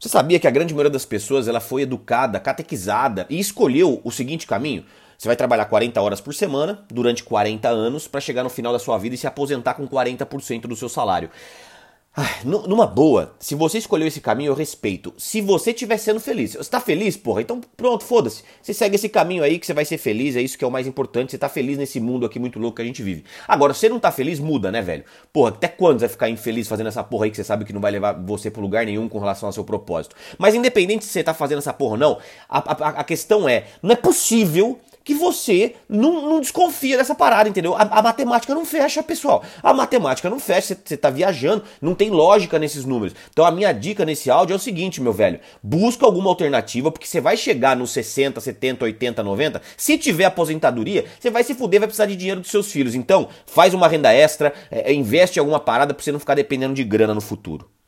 Você sabia que a grande maioria das pessoas ela foi educada, catequizada e escolheu o seguinte caminho? Você vai trabalhar 40 horas por semana durante 40 anos para chegar no final da sua vida e se aposentar com 40% do seu salário. Ai, numa boa, se você escolheu esse caminho, eu respeito. Se você estiver sendo feliz, você tá feliz, porra? Então pronto, foda-se. Você segue esse caminho aí que você vai ser feliz, é isso que é o mais importante. Você tá feliz nesse mundo aqui muito louco que a gente vive. Agora, se você não tá feliz, muda, né, velho? Porra, até quando você vai ficar infeliz fazendo essa porra aí que você sabe que não vai levar você pro lugar nenhum com relação ao seu propósito? Mas independente se você tá fazendo essa porra ou não, a, a, a questão é: não é possível que você não, não desconfia dessa parada, entendeu? A, a, matemática não fecha, pessoal. A matemática não fecha, você, tá viajando, não tem lógica nesses números. Então a minha dica nesse áudio é o seguinte, meu velho: busca alguma alternativa, porque você vai chegar nos 60, 70, 80, 90. Se tiver aposentadoria, você vai se fuder, vai precisar de dinheiro dos seus filhos. Então, faz uma renda extra, é, investe em alguma parada pra você não ficar dependendo de grana no futuro.